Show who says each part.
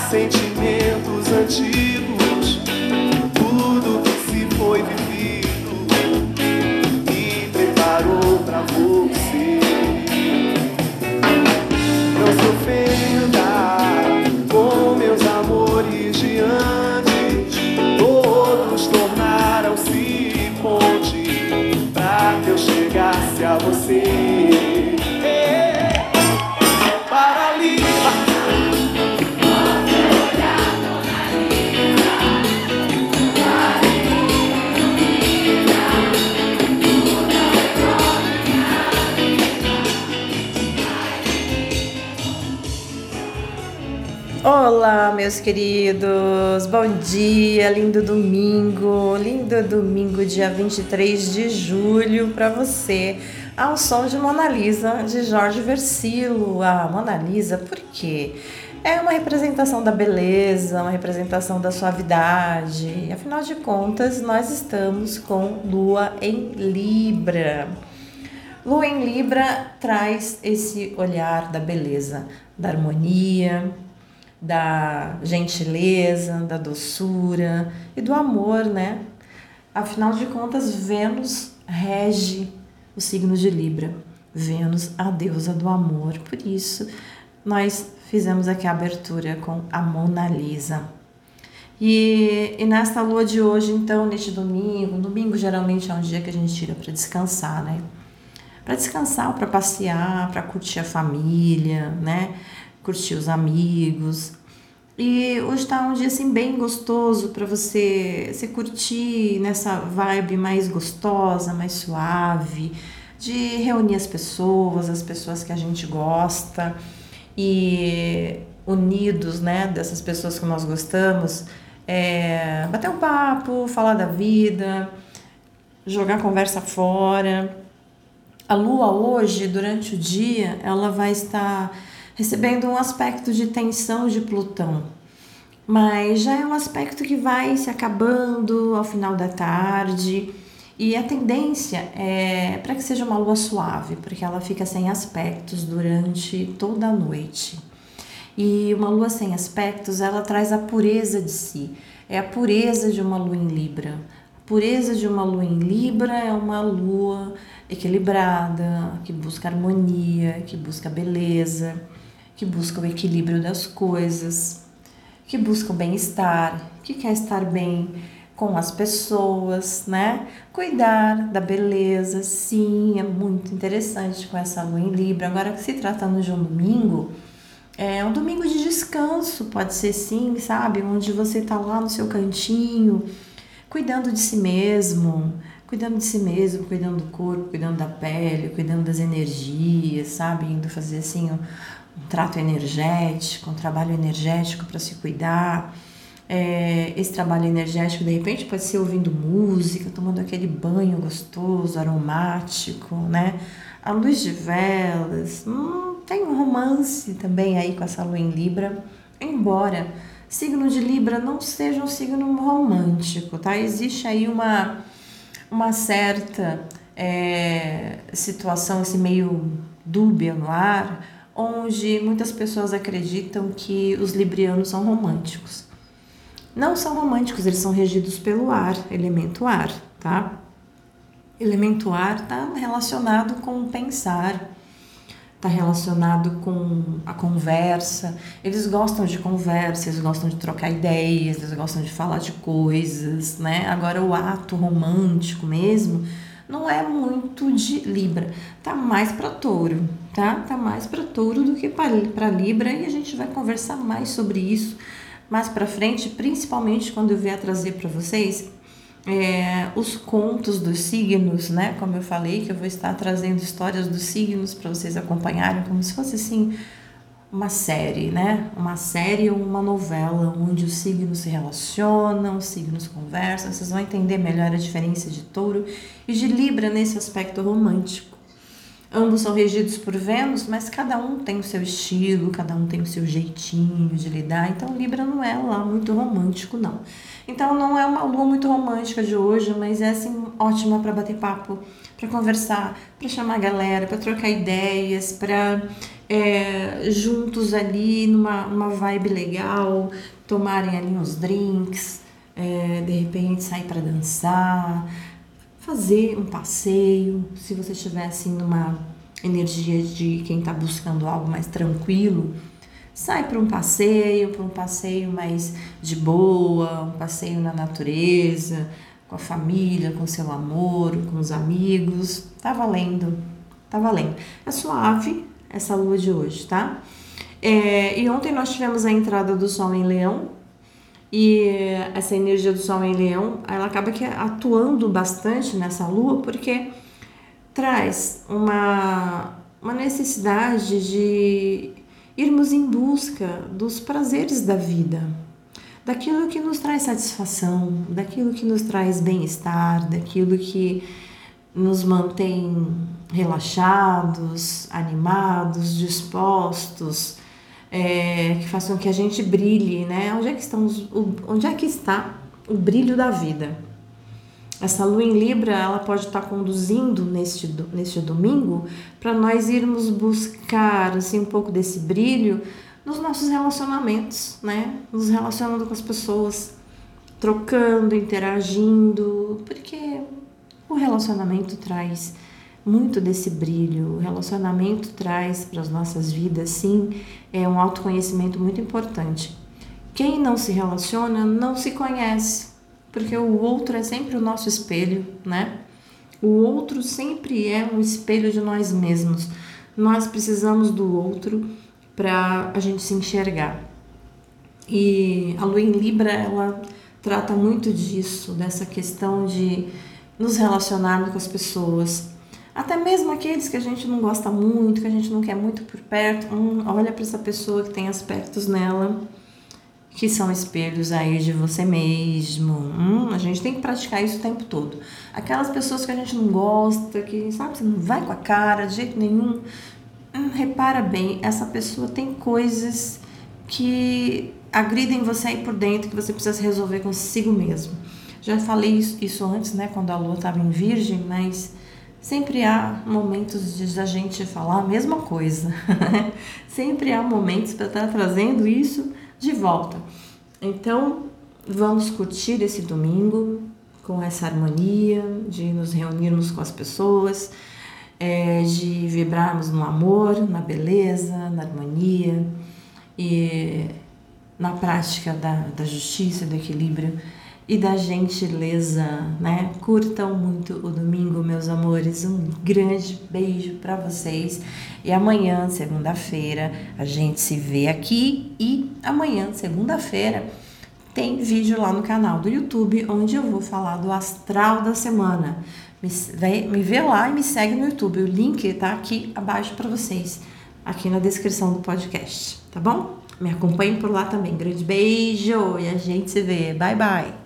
Speaker 1: sentimentos antigos, tudo que se foi vivido me preparou pra você. Não se ofenda com meus amores de antes,
Speaker 2: meus queridos, bom dia, lindo domingo, lindo domingo, dia 23 de julho para você, ao som de Mona Lisa, de Jorge Versilo. A Mona Lisa, por quê? É uma representação da beleza, uma representação da suavidade, afinal de contas, nós estamos com Lua em Libra. Lua em Libra traz esse olhar da beleza, da harmonia, da gentileza, da doçura e do amor, né? Afinal de contas, Vênus rege o signo de Libra. Vênus, a deusa do amor. Por isso, nós fizemos aqui a abertura com a Mona Lisa. E, e nesta lua de hoje, então, neste domingo, domingo geralmente é um dia que a gente tira para descansar, né? Para descansar, para passear, para curtir a família, né? Curtir os amigos. E hoje está um dia assim bem gostoso para você se curtir nessa vibe mais gostosa, mais suave, de reunir as pessoas, as pessoas que a gente gosta e unidos, né, dessas pessoas que nós gostamos, é, bater um papo, falar da vida, jogar conversa fora. A lua hoje, durante o dia, ela vai estar recebendo um aspecto de tensão de Plutão. Mas já é um aspecto que vai se acabando ao final da tarde. E a tendência é para que seja uma lua suave, porque ela fica sem aspectos durante toda a noite. E uma lua sem aspectos, ela traz a pureza de si. É a pureza de uma lua em Libra. A pureza de uma lua em Libra é uma lua equilibrada, que busca harmonia, que busca beleza que busca o equilíbrio das coisas, que busca o bem-estar, que quer estar bem com as pessoas, né? Cuidar da beleza, sim, é muito interessante com essa lua em Libra. Agora, se tratando de um domingo, é um domingo de descanso, pode ser sim, sabe? Onde você tá lá no seu cantinho, cuidando de si mesmo, cuidando de si mesmo, cuidando do corpo, cuidando da pele, cuidando das energias, sabe? Indo fazer assim um trato energético, um trabalho energético para se cuidar. É, esse trabalho energético, de repente, pode ser ouvindo música, tomando aquele banho gostoso, aromático, né? A luz de velas. Hum, tem um romance também aí com essa lua em Libra, embora signo de Libra não seja um signo romântico, tá? Existe aí uma, uma certa é, situação assim, meio dúbia no ar, onde muitas pessoas acreditam que os librianos são românticos. Não são românticos, eles são regidos pelo ar, elemento ar, tá? Elemento ar está relacionado com pensar, está relacionado com a conversa. Eles gostam de conversa, eles gostam de trocar ideias, eles gostam de falar de coisas, né? Agora o ato romântico mesmo não é muito de Libra, tá mais para Touro, tá? Tá mais para Touro do que para Libra e a gente vai conversar mais sobre isso mais para frente, principalmente quando eu vier trazer para vocês é, os contos dos signos, né? Como eu falei, que eu vou estar trazendo histórias dos signos para vocês acompanharem, como se fosse assim uma série, né? Uma série ou uma novela onde os signos se relacionam, os signos conversam. Vocês vão entender melhor a diferença de Touro e de Libra nesse aspecto romântico. Ambos são regidos por Vênus, mas cada um tem o seu estilo, cada um tem o seu jeitinho de lidar. Então, Libra não é lá muito romântico, não. Então, não é uma lua muito romântica de hoje, mas é assim ótima para bater papo, para conversar, para chamar a galera, para trocar ideias, para é, juntos ali numa uma vibe legal, tomarem ali uns drinks, é, de repente sair para dançar, fazer um passeio, se você estiver assim numa energia de quem está buscando algo mais tranquilo, sai para um passeio, para um passeio mais de boa, um passeio na natureza, com a família, com seu amor, com os amigos, tá valendo, tá valendo. É suave essa lua de hoje, tá? É, e ontem nós tivemos a entrada do Sol em Leão, e essa energia do Sol em Leão, ela acaba que atuando bastante nessa lua, porque traz uma, uma necessidade de irmos em busca dos prazeres da vida, daquilo que nos traz satisfação, daquilo que nos traz bem-estar, daquilo que nos mantém relaxados, animados, dispostos, é, que façam que a gente brilhe, né? Onde é que, estamos, onde é que está o brilho da vida? Essa lua em Libra, ela pode estar conduzindo neste, neste domingo para nós irmos buscar assim, um pouco desse brilho nos nossos relacionamentos, né? Nos relacionando com as pessoas, trocando, interagindo, porque o relacionamento traz muito desse brilho. O relacionamento traz para as nossas vidas, sim, é um autoconhecimento muito importante. Quem não se relaciona não se conhece, porque o outro é sempre o nosso espelho, né? O outro sempre é um espelho de nós mesmos. Nós precisamos do outro para a gente se enxergar. E a lua em Libra, ela trata muito disso, dessa questão de nos relacionarmos com as pessoas, até mesmo aqueles que a gente não gosta muito, que a gente não quer muito por perto, hum, olha para essa pessoa que tem aspectos nela que são espelhos aí de você mesmo. Hum, a gente tem que praticar isso o tempo todo. Aquelas pessoas que a gente não gosta, que sabe, você não vai com a cara de jeito nenhum. Hum, repara bem, essa pessoa tem coisas que agridem você aí por dentro que você precisa resolver consigo mesmo. Já falei isso, antes, né, quando a lua estava em Virgem, mas sempre há momentos de a gente falar a mesma coisa. sempre há momentos para estar tá trazendo isso de volta. Então, vamos curtir esse domingo com essa harmonia, de nos reunirmos com as pessoas, é, de vibrarmos no amor, na beleza, na harmonia e na prática da, da justiça, do equilíbrio e da gentileza, né? Curtam muito o domingo, meus amores. Um grande beijo para vocês. E amanhã, segunda-feira, a gente se vê aqui e amanhã, segunda-feira, tem vídeo lá no canal do YouTube onde eu vou falar do astral da semana. Me, vem, me vê lá e me segue no YouTube. O link tá aqui abaixo para vocês, aqui na descrição do podcast, tá bom? Me acompanhe por lá também. Grande beijo e a gente se vê. Bye bye.